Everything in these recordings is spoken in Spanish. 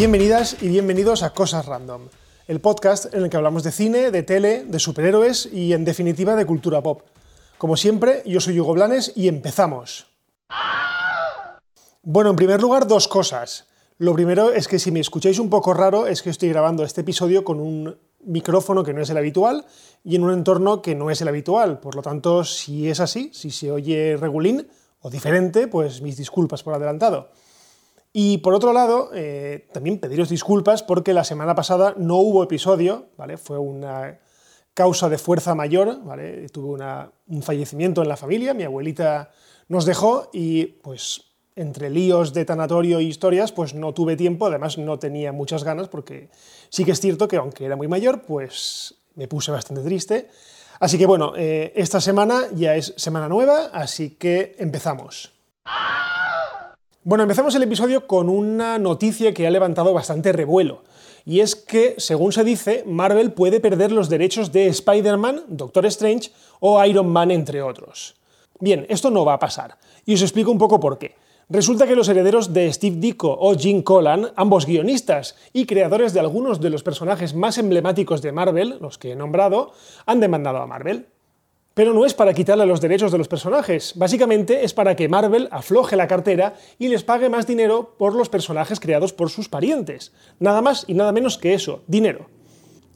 Bienvenidas y bienvenidos a Cosas Random, el podcast en el que hablamos de cine, de tele, de superhéroes y en definitiva de cultura pop. Como siempre, yo soy Hugo Blanes y empezamos. Bueno, en primer lugar, dos cosas. Lo primero es que si me escucháis un poco raro es que estoy grabando este episodio con un micrófono que no es el habitual y en un entorno que no es el habitual. Por lo tanto, si es así, si se oye regulín o diferente, pues mis disculpas por adelantado. Y por otro lado, eh, también pediros disculpas porque la semana pasada no hubo episodio, ¿vale? Fue una causa de fuerza mayor, ¿vale? Tuve un fallecimiento en la familia, mi abuelita nos dejó y pues entre líos de tanatorio e historias, pues no tuve tiempo, además no tenía muchas ganas, porque sí que es cierto que aunque era muy mayor, pues me puse bastante triste. Así que bueno, eh, esta semana ya es semana nueva, así que empezamos. Bueno, empezamos el episodio con una noticia que ha levantado bastante revuelo. Y es que, según se dice, Marvel puede perder los derechos de Spider-Man, Doctor Strange o Iron Man, entre otros. Bien, esto no va a pasar. Y os explico un poco por qué. Resulta que los herederos de Steve Ditko o Jim Collan, ambos guionistas y creadores de algunos de los personajes más emblemáticos de Marvel, los que he nombrado, han demandado a Marvel. Pero no es para quitarle los derechos de los personajes, básicamente es para que Marvel afloje la cartera y les pague más dinero por los personajes creados por sus parientes. Nada más y nada menos que eso, dinero.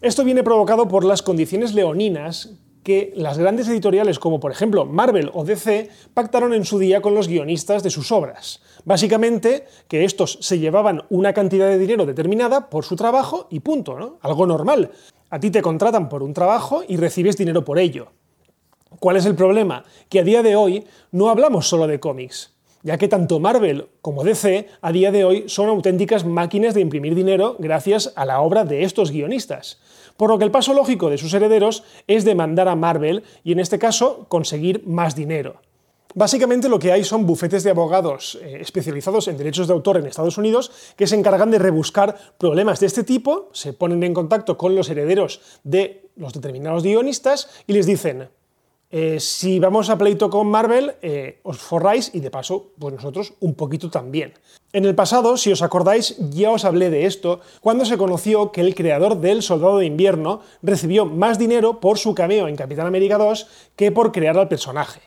Esto viene provocado por las condiciones leoninas que las grandes editoriales como por ejemplo Marvel o DC pactaron en su día con los guionistas de sus obras. Básicamente que estos se llevaban una cantidad de dinero determinada por su trabajo y punto, ¿no? Algo normal. A ti te contratan por un trabajo y recibes dinero por ello. ¿Cuál es el problema? Que a día de hoy no hablamos solo de cómics, ya que tanto Marvel como DC a día de hoy son auténticas máquinas de imprimir dinero gracias a la obra de estos guionistas por lo que el paso lógico de sus herederos es demandar a Marvel y en este caso conseguir más dinero. Básicamente lo que hay son bufetes de abogados eh, especializados en derechos de autor en Estados Unidos que se encargan de rebuscar problemas de este tipo, se ponen en contacto con los herederos de los determinados guionistas y les dicen, eh, si vamos a pleito con Marvel, eh, os forráis y de paso, pues nosotros un poquito también. En el pasado, si os acordáis, ya os hablé de esto cuando se conoció que el creador del Soldado de Invierno recibió más dinero por su cameo en Capitán América 2 que por crear al personaje.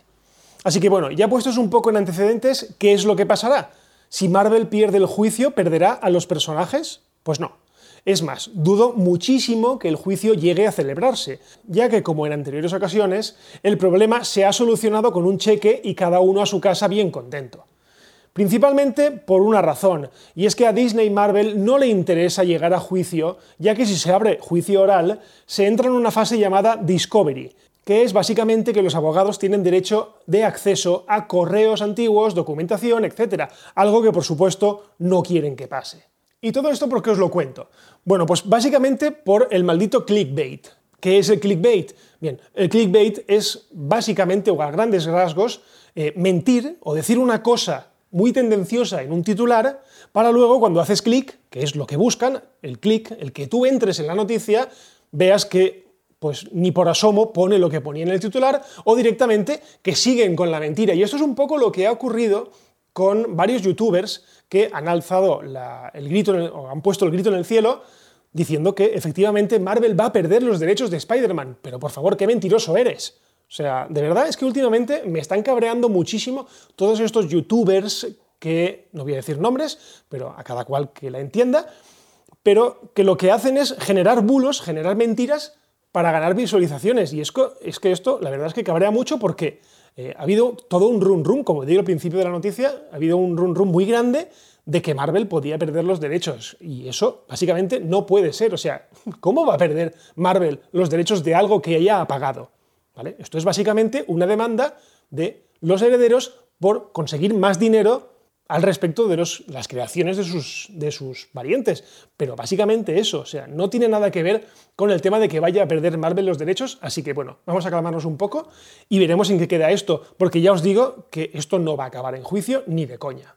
Así que bueno, ya puestos un poco en antecedentes, ¿qué es lo que pasará? Si Marvel pierde el juicio, ¿perderá a los personajes? Pues no. Es más, dudo muchísimo que el juicio llegue a celebrarse, ya que, como en anteriores ocasiones, el problema se ha solucionado con un cheque y cada uno a su casa bien contento. Principalmente por una razón, y es que a Disney y Marvel no le interesa llegar a juicio, ya que si se abre juicio oral, se entra en una fase llamada Discovery, que es básicamente que los abogados tienen derecho de acceso a correos antiguos, documentación, etc. Algo que por supuesto no quieren que pase. ¿Y todo esto por qué os lo cuento? Bueno, pues básicamente por el maldito clickbait. ¿Qué es el clickbait? Bien, el clickbait es básicamente, o a grandes rasgos, eh, mentir o decir una cosa muy tendenciosa en un titular para luego cuando haces clic, que es lo que buscan, el clic, el que tú entres en la noticia, veas que pues ni por asomo pone lo que ponía en el titular o directamente que siguen con la mentira. Y esto es un poco lo que ha ocurrido con varios youtubers que han alzado el grito o han puesto el grito en el cielo diciendo que efectivamente Marvel va a perder los derechos de Spider-Man. Pero por favor, qué mentiroso eres. O sea, de verdad es que últimamente me están cabreando muchísimo todos estos youtubers que, no voy a decir nombres, pero a cada cual que la entienda, pero que lo que hacen es generar bulos, generar mentiras para ganar visualizaciones. Y es es que esto, la verdad es que cabrea mucho porque eh, ha habido todo un run run, como digo al principio de la noticia, ha habido un run run muy grande de que Marvel podía perder los derechos. Y eso básicamente no puede ser. O sea, ¿cómo va a perder Marvel los derechos de algo que ya ha pagado? ¿Vale? Esto es básicamente una demanda de los herederos por conseguir más dinero al respecto de las creaciones de sus, de sus parientes. Pero básicamente eso, o sea, no tiene nada que ver con el tema de que vaya a perder Marvel los derechos, así que bueno, vamos a calmarnos un poco y veremos en qué queda esto, porque ya os digo que esto no va a acabar en juicio ni de coña.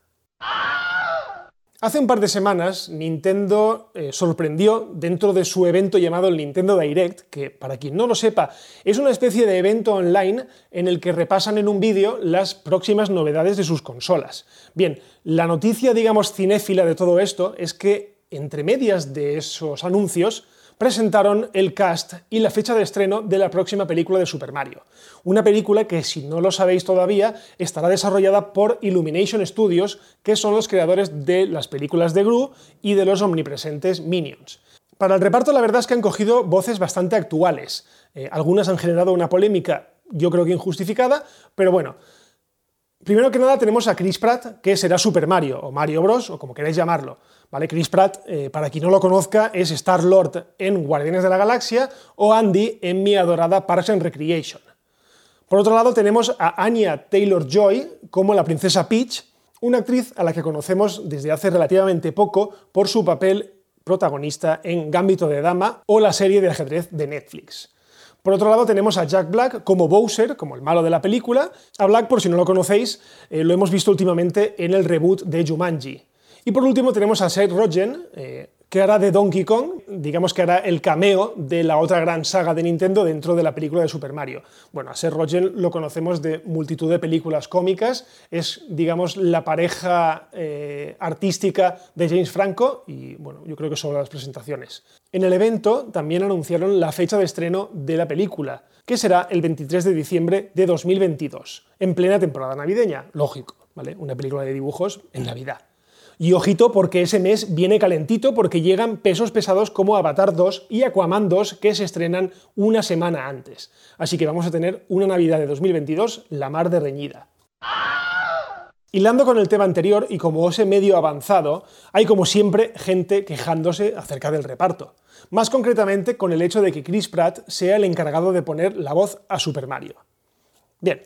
Hace un par de semanas Nintendo eh, sorprendió dentro de su evento llamado el Nintendo Direct, que para quien no lo sepa es una especie de evento online en el que repasan en un vídeo las próximas novedades de sus consolas. Bien, la noticia, digamos, cinéfila de todo esto es que entre medias de esos anuncios, presentaron el cast y la fecha de estreno de la próxima película de Super Mario. Una película que, si no lo sabéis todavía, estará desarrollada por Illumination Studios, que son los creadores de las películas de Gru y de los omnipresentes Minions. Para el reparto la verdad es que han cogido voces bastante actuales. Eh, algunas han generado una polémica, yo creo que injustificada, pero bueno. Primero que nada tenemos a Chris Pratt, que será Super Mario, o Mario Bros, o como queráis llamarlo. ¿Vale? Chris Pratt, eh, para quien no lo conozca, es Star-Lord en Guardianes de la Galaxia o Andy en mi adorada Parks and Recreation. Por otro lado, tenemos a Anya Taylor-Joy como la princesa Peach, una actriz a la que conocemos desde hace relativamente poco por su papel protagonista en Gambito de Dama o la serie de ajedrez de Netflix. Por otro lado tenemos a Jack Black como Bowser, como el malo de la película. A Black, por si no lo conocéis, eh, lo hemos visto últimamente en el reboot de Jumanji. Y por último tenemos a Seth Rogen, eh, que hará de Donkey Kong, digamos que hará el cameo de la otra gran saga de Nintendo dentro de la película de Super Mario. Bueno, a Seth Rogen lo conocemos de multitud de películas cómicas, es, digamos, la pareja eh, artística de James Franco y, bueno, yo creo que son las presentaciones. En el evento también anunciaron la fecha de estreno de la película, que será el 23 de diciembre de 2022, en plena temporada navideña, lógico, ¿vale? Una película de dibujos en Navidad. Y ojito porque ese mes viene calentito porque llegan pesos pesados como Avatar 2 y Aquaman 2 que se estrenan una semana antes. Así que vamos a tener una Navidad de 2022 la mar de reñida. Hilando con el tema anterior y como os he medio avanzado, hay como siempre gente quejándose acerca del reparto. Más concretamente con el hecho de que Chris Pratt sea el encargado de poner la voz a Super Mario. Bien,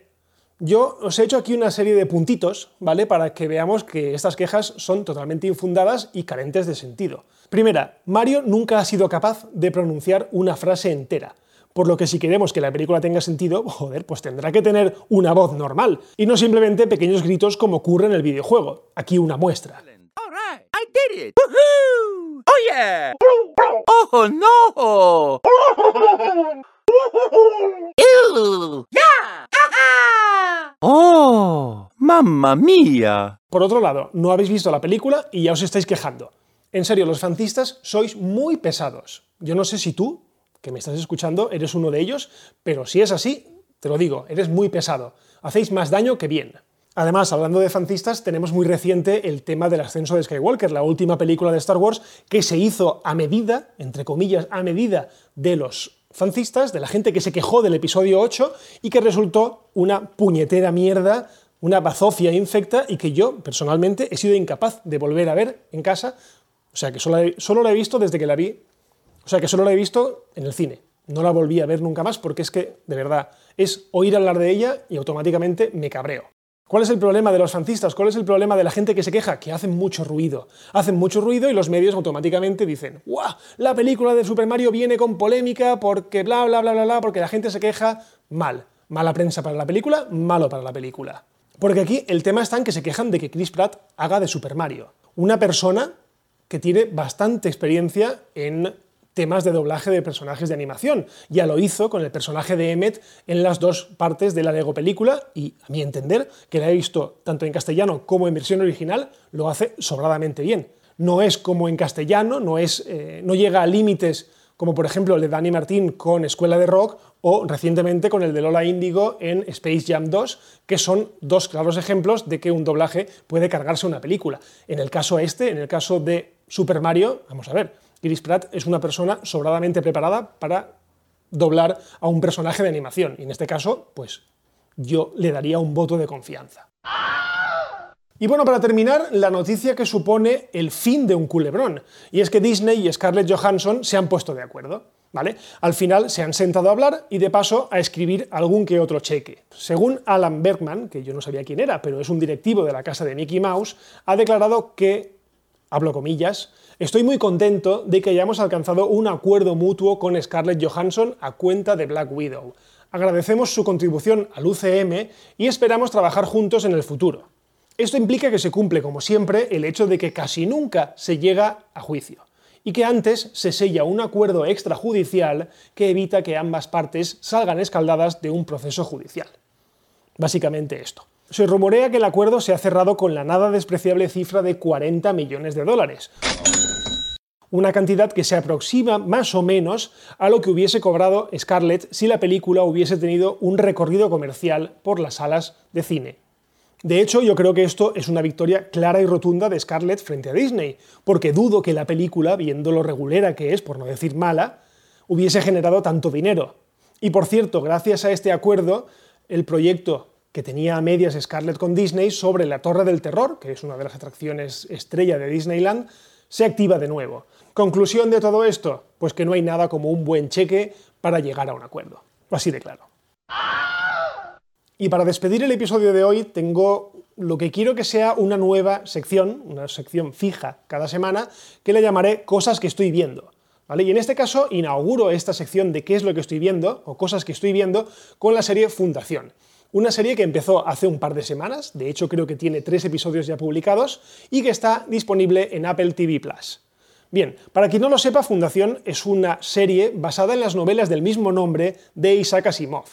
yo os he hecho aquí una serie de puntitos, ¿vale? Para que veamos que estas quejas son totalmente infundadas y carentes de sentido. Primera, Mario nunca ha sido capaz de pronunciar una frase entera. Por lo que si queremos que la película tenga sentido, joder, pues tendrá que tener una voz normal, y no simplemente pequeños gritos como ocurre en el videojuego. Aquí una muestra. ¡Oh, no! ¡Oh! ¡Mamma mía! Por otro lado, no habéis visto la película y ya os estáis quejando. En serio, los fancistas sois muy pesados. Yo no sé si tú, que me estás escuchando, eres uno de ellos, pero si es así, te lo digo, eres muy pesado. Hacéis más daño que bien. Además, hablando de fancistas, tenemos muy reciente el tema del ascenso de Skywalker, la última película de Star Wars que se hizo a medida, entre comillas, a medida de los fancistas, de la gente que se quejó del episodio 8 y que resultó una puñetera mierda, una bazofia infecta y que yo personalmente he sido incapaz de volver a ver en casa. O sea que solo, solo la he visto desde que la vi. O sea que solo la he visto en el cine. No la volví a ver nunca más porque es que, de verdad, es oír hablar de ella y automáticamente me cabreo. ¿Cuál es el problema de los fancistas? ¿Cuál es el problema de la gente que se queja? Que hacen mucho ruido. Hacen mucho ruido y los medios automáticamente dicen, ¡guau! La película de Super Mario viene con polémica porque bla, bla, bla, bla, bla, porque la gente se queja. Mal. Mala prensa para la película, malo para la película. Porque aquí el tema está en que se quejan de que Chris Pratt haga de Super Mario. Una persona que tiene bastante experiencia en temas de doblaje de personajes de animación. Ya lo hizo con el personaje de Emmet en las dos partes de la Lego película y, a mi entender, que la he visto tanto en castellano como en versión original, lo hace sobradamente bien. No es como en castellano, no, es, eh, no llega a límites como por ejemplo el de Danny Martín con Escuela de Rock o recientemente con el de Lola Índigo en Space Jam 2, que son dos claros ejemplos de que un doblaje puede cargarse una película. En el caso este, en el caso de Super Mario, vamos a ver, Chris Pratt es una persona sobradamente preparada para doblar a un personaje de animación. Y en este caso, pues yo le daría un voto de confianza. Y bueno, para terminar, la noticia que supone el fin de un culebrón. Y es que Disney y Scarlett Johansson se han puesto de acuerdo. ¿Vale? Al final se han sentado a hablar y de paso a escribir algún que otro cheque. Según Alan Bergman, que yo no sabía quién era, pero es un directivo de la casa de Mickey Mouse, ha declarado que, hablo comillas, Estoy muy contento de que hayamos alcanzado un acuerdo mutuo con Scarlett Johansson a cuenta de Black Widow. Agradecemos su contribución al UCM y esperamos trabajar juntos en el futuro. Esto implica que se cumple, como siempre, el hecho de que casi nunca se llega a juicio y que antes se sella un acuerdo extrajudicial que evita que ambas partes salgan escaldadas de un proceso judicial. Básicamente esto. Se rumorea que el acuerdo se ha cerrado con la nada despreciable cifra de 40 millones de dólares. una cantidad que se aproxima más o menos a lo que hubiese cobrado Scarlett si la película hubiese tenido un recorrido comercial por las salas de cine. De hecho, yo creo que esto es una victoria clara y rotunda de Scarlett frente a Disney, porque dudo que la película, viendo lo regulera que es, por no decir mala, hubiese generado tanto dinero. Y por cierto, gracias a este acuerdo, el proyecto que tenía a medias Scarlett con Disney sobre la Torre del Terror, que es una de las atracciones estrella de Disneyland, se activa de nuevo. Conclusión de todo esto, pues que no hay nada como un buen cheque para llegar a un acuerdo. Así de claro. Y para despedir el episodio de hoy tengo lo que quiero que sea una nueva sección, una sección fija cada semana, que le llamaré Cosas que estoy viendo. ¿Vale? Y en este caso inauguro esta sección de qué es lo que estoy viendo, o cosas que estoy viendo, con la serie Fundación. Una serie que empezó hace un par de semanas, de hecho creo que tiene tres episodios ya publicados, y que está disponible en Apple TV Plus. Bien, para quien no lo sepa, Fundación es una serie basada en las novelas del mismo nombre de Isaac Asimov.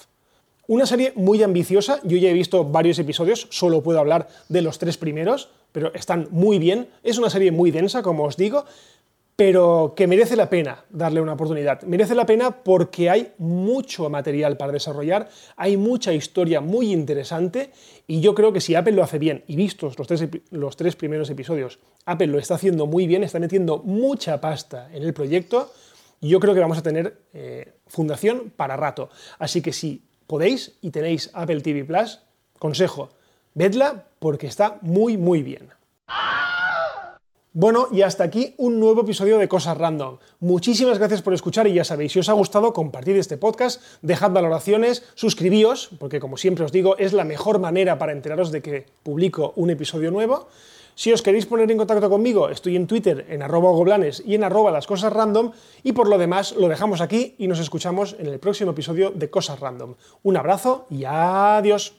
Una serie muy ambiciosa, yo ya he visto varios episodios, solo puedo hablar de los tres primeros, pero están muy bien. Es una serie muy densa, como os digo, pero que merece la pena darle una oportunidad. Merece la pena porque hay mucho material para desarrollar, hay mucha historia muy interesante y yo creo que si Apple lo hace bien, y vistos los tres, los tres primeros episodios, Apple lo está haciendo muy bien, está metiendo mucha pasta en el proyecto, yo creo que vamos a tener eh, fundación para rato. Así que si podéis y tenéis Apple TV Plus, consejo, vedla porque está muy muy bien. Bueno, y hasta aquí un nuevo episodio de Cosas Random. Muchísimas gracias por escuchar y ya sabéis, si os ha gustado, compartid este podcast, dejad valoraciones, suscribíos, porque como siempre os digo, es la mejor manera para enteraros de que publico un episodio nuevo. Si os queréis poner en contacto conmigo, estoy en Twitter en arroba goblanes y en arroba las cosas random. Y por lo demás, lo dejamos aquí y nos escuchamos en el próximo episodio de Cosas Random. Un abrazo y adiós.